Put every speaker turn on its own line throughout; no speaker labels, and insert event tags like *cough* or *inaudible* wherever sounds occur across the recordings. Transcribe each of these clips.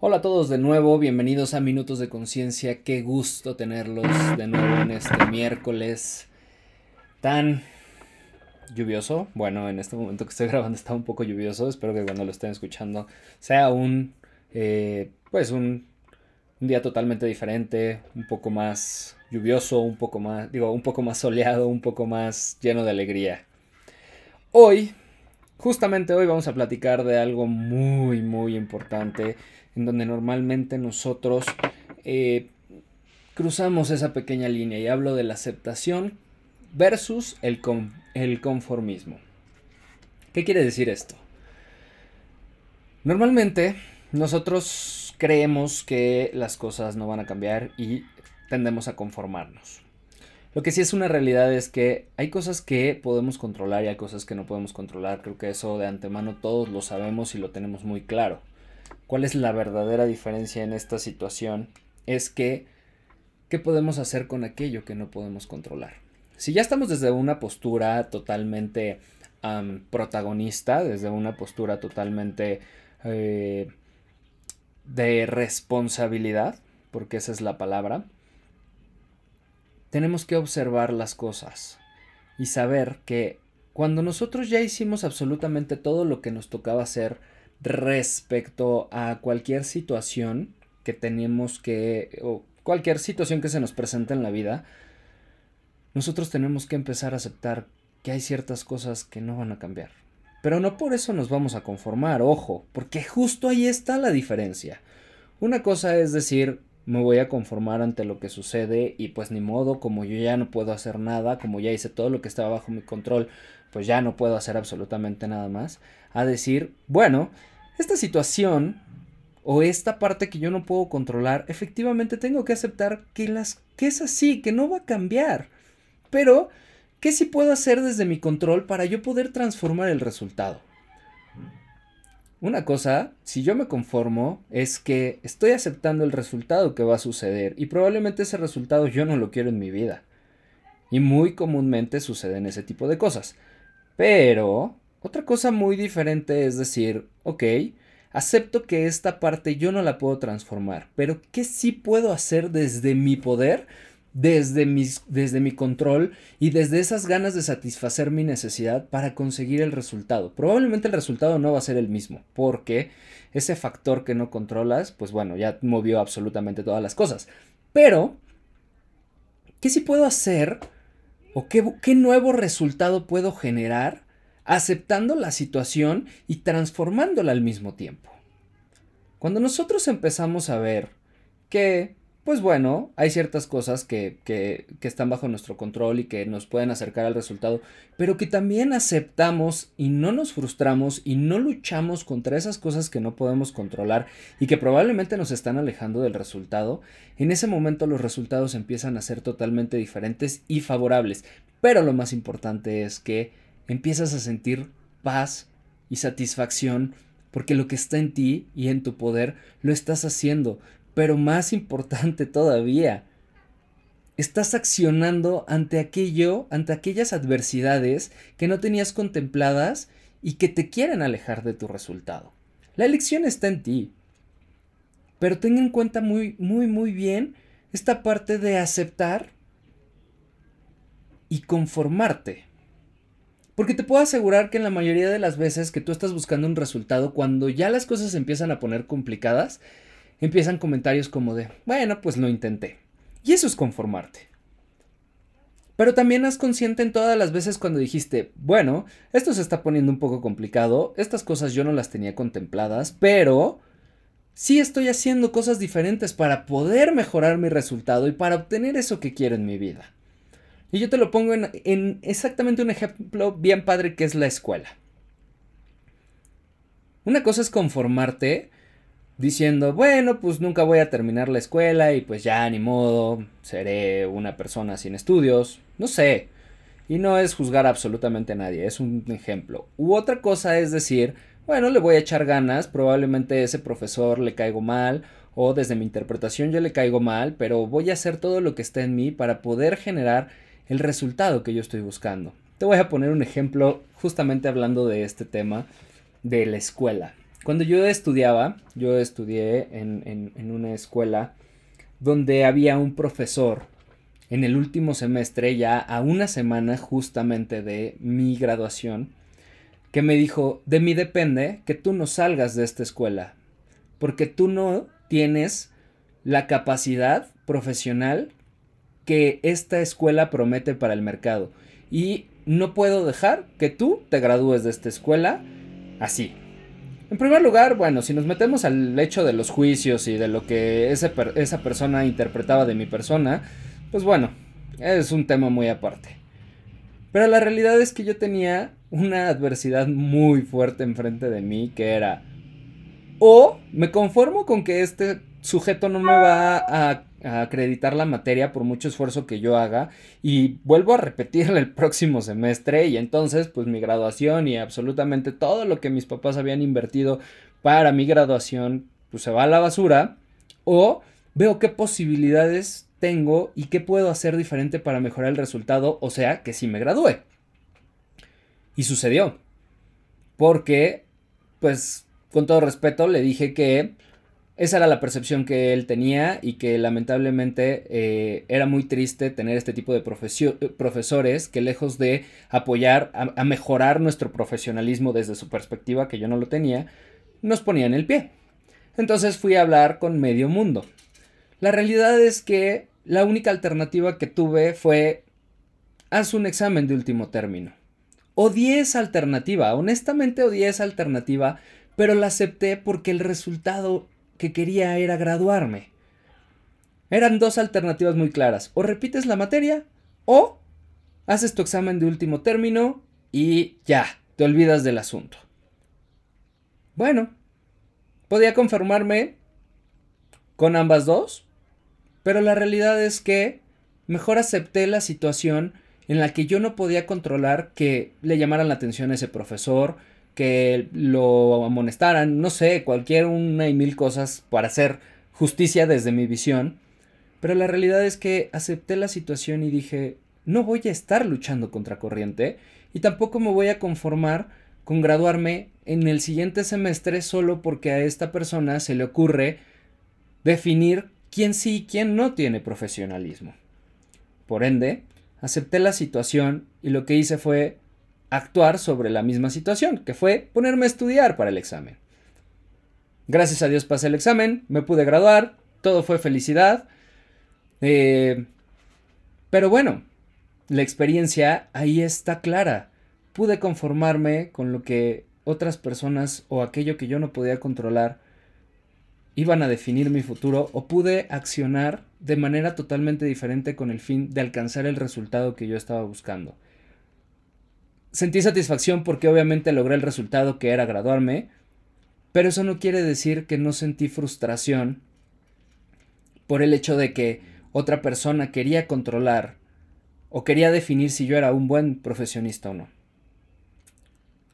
Hola a todos de nuevo, bienvenidos a Minutos de Conciencia. Qué gusto tenerlos de nuevo en este miércoles tan lluvioso. Bueno, en este momento que estoy *laughs* grabando está un poco lluvioso. Espero que cuando lo estén escuchando sea un, eh, pues un, un día totalmente diferente, un poco más lluvioso, un poco más, digo, un poco más soleado, un poco más lleno de alegría. Hoy, justamente hoy vamos a platicar de algo muy, muy importante en donde normalmente nosotros eh, cruzamos esa pequeña línea y hablo de la aceptación versus el, el conformismo. ¿Qué quiere decir esto? Normalmente nosotros creemos que las cosas no van a cambiar y tendemos a conformarnos. Lo que sí es una realidad es que hay cosas que podemos controlar y hay cosas que no podemos controlar. Creo que eso de antemano todos lo sabemos y lo tenemos muy claro cuál es la verdadera diferencia en esta situación es que ¿qué podemos hacer con aquello que no podemos controlar? Si ya estamos desde una postura totalmente protagonista, desde una postura totalmente eh, de responsabilidad, porque esa es la palabra, tenemos que observar las cosas y saber que cuando nosotros ya hicimos absolutamente todo lo que nos tocaba hacer, respecto a cualquier situación que tenemos que, o cualquier situación que se nos presenta en la vida, nosotros tenemos que empezar a aceptar que hay ciertas cosas que no van a cambiar. Pero no por eso nos vamos a conformar, ojo, porque justo ahí está la diferencia. Una cosa es decir, me voy a conformar ante lo que sucede y pues ni modo, como yo ya no puedo hacer nada, como ya hice todo lo que estaba bajo mi control, pues ya no puedo hacer absolutamente nada más, a decir, bueno, esta situación o esta parte que yo no puedo controlar, efectivamente tengo que aceptar que, las, que es así, que no va a cambiar. Pero, ¿qué sí puedo hacer desde mi control para yo poder transformar el resultado? Una cosa, si yo me conformo, es que estoy aceptando el resultado que va a suceder y probablemente ese resultado yo no lo quiero en mi vida. Y muy comúnmente suceden ese tipo de cosas. Pero otra cosa muy diferente es decir, ok, acepto que esta parte yo no la puedo transformar, pero ¿qué sí puedo hacer desde mi poder? Desde, desde mi control y desde esas ganas de satisfacer mi necesidad para conseguir el resultado. Probablemente el resultado no va a ser el mismo, porque ese factor que no controlas, pues bueno, ya movió absolutamente todas las cosas. Pero, ¿qué sí puedo hacer? ¿O qué, qué nuevo resultado puedo generar aceptando la situación y transformándola al mismo tiempo. Cuando nosotros empezamos a ver que, pues bueno, hay ciertas cosas que, que, están bajo nuestro control y que nos pueden acercar al resultado, pero que también aceptamos y no nos frustramos y no luchamos contra esas cosas que no podemos controlar y que probablemente nos están alejando del resultado, en ese momento los resultados empiezan a ser totalmente diferentes y favorables. Pero lo más importante es que empiezas a sentir paz y satisfacción porque lo que está en ti y en tu poder lo estás haciendo. Pero más importante todavía, estás accionando ante aquello, ante aquellas adversidades que no tenías contempladas y que te quieren alejar de tu resultado. La elección está en ti. Pero ten en cuenta muy, muy, muy bien esta parte de aceptar y conformarte. Porque te puedo asegurar que en la mayoría de las veces que tú estás buscando un resultado, cuando ya las cosas empiezan a poner complicadas, empiezan comentarios como de, bueno, pues lo intenté. Y eso es conformarte. Pero también haz consciente en todas las veces cuando dijiste, bueno, esto se está poniendo un poco complicado, estas cosas yo no las tenía contempladas, pero sí estoy haciendo cosas diferentes para poder mejorar mi resultado y para obtener eso que quiero en mi vida. Y yo te lo pongo en, exactamente un ejemplo bien padre que es la escuela. Una cosa es conformarte diciendo, bueno, pues nunca voy a terminar la escuela y pues ya ni modo, seré una persona sin estudios, no sé. Y no es juzgar absolutamente a nadie, es un ejemplo. U otra cosa es decir, bueno, le voy a echar ganas, probablemente ese profesor le caigo mal o desde mi interpretación yo le caigo mal, pero voy a hacer todo lo que esté en mí para poder generar el resultado que yo estoy buscando. Te voy a poner un ejemplo justamente hablando de este tema de la escuela. Cuando yo estudiaba, yo estudié en, una escuela donde había un profesor en el último semestre, ya a una semana justamente de mi graduación, que me dijo, de mí depende que tú no salgas de esta escuela, porque tú no tienes la capacidad profesional que esta escuela promete para el mercado. Y no puedo dejar que tú te gradúes de esta escuela así. En primer lugar, bueno, si nos metemos al hecho de los juicios y de lo que esa persona interpretaba de mi persona, pues bueno, es un tema muy aparte. Pero la realidad es que yo tenía una adversidad muy fuerte enfrente de mí que era o me conformo con que este sujeto no me va a, acreditar la materia por mucho esfuerzo que yo haga y vuelvo a repetirla el próximo semestre y entonces pues mi graduación y absolutamente todo lo que mis papás habían invertido para mi graduación pues se va a la basura o veo qué posibilidades tengo y qué puedo hacer diferente para mejorar el resultado, o sea, que si me gradúe. Y sucedió. Porque, pues, con todo respeto, le dije que esa era la percepción que él tenía y que lamentablemente eh, era muy triste tener este tipo de profesores que lejos de apoyar a, mejorar nuestro profesionalismo desde su perspectiva, que yo no lo tenía, nos ponían el pie. Entonces fui a hablar con medio mundo. La realidad es que la única alternativa que tuve fue haz un examen de último término. Odié esa alternativa, honestamente odié esa alternativa, pero la acepté porque el resultado que quería era graduarme. Eran dos alternativas muy claras, o repites la materia o haces tu examen de último término y ya, te olvidas del asunto. Bueno, podía conformarme con ambas dos, pero la realidad es que mejor acepté la situación en la que yo no podía controlar que le llamaran la atención a ese profesor, que lo amonestaran, no sé, cualquier una y mil cosas para hacer justicia desde mi visión. Pero la realidad es que acepté la situación y dije, no voy a estar luchando contra corriente y tampoco me voy a conformar con graduarme en el siguiente semestre solo porque a esta persona se le ocurre definir quién sí y quién no tiene profesionalismo. Por ende, acepté la situación y lo que hice fue actuar sobre la misma situación, que fue ponerme a estudiar para el examen. Gracias a Dios pasé el examen, me pude graduar, todo fue felicidad. Eh, pero bueno, la experiencia ahí está clara. Pude conformarme con lo que otras personas o aquello que yo no podía controlar iban a definir mi futuro o pude accionar de manera totalmente diferente con el fin de alcanzar el resultado que yo estaba buscando. Sentí satisfacción porque obviamente logré el resultado que era graduarme, pero eso no quiere decir que no sentí frustración por el hecho de que otra persona quería controlar o quería definir si yo era un buen profesionista o no.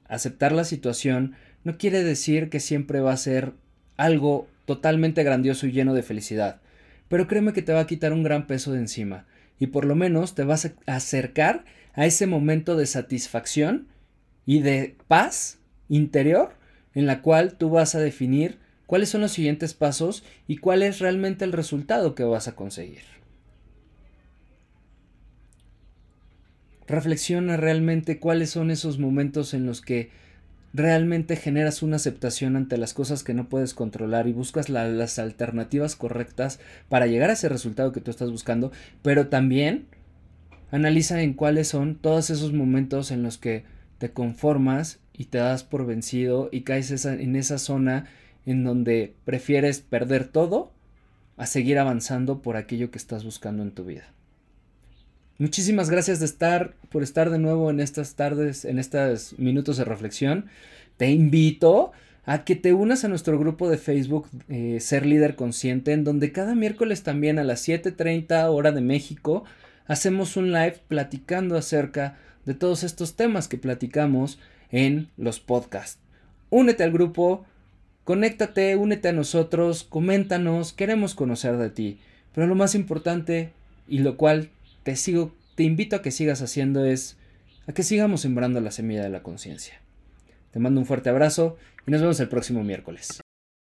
Aceptar la situación no quiere decir que siempre va a ser algo totalmente grandioso y lleno de felicidad. Pero créeme que te va a quitar un gran peso de encima y por lo menos te vas a acercar a ese momento de satisfacción y de paz interior en la cual tú vas a definir cuáles son los siguientes pasos y cuál es realmente el resultado que vas a conseguir. Reflexiona realmente cuáles son esos momentos en los que realmente generas una aceptación ante las cosas que no puedes controlar y buscas las alternativas correctas para llegar a ese resultado que tú estás buscando, pero también analiza en cuáles son todos esos momentos en los que te conformas y te das por vencido y caes en esa zona en donde prefieres perder todo a seguir avanzando por aquello que estás buscando en tu vida. Muchísimas gracias de estar, por estar de nuevo en estas tardes, en estos minutos de reflexión. Te invito a que te unas a nuestro grupo de Facebook eh, Ser Líder Consciente, en donde cada miércoles también a las 7.30 hora de México hacemos un live platicando acerca de todos estos temas que platicamos en los podcasts. Únete al grupo, conéctate, únete a nosotros, coméntanos, queremos conocer de ti. Pero lo más importante y lo cual te sigo, te invito a que sigas haciendo es a que sigamos sembrando la semilla de la conciencia. Te mando un fuerte abrazo y nos vemos el próximo miércoles.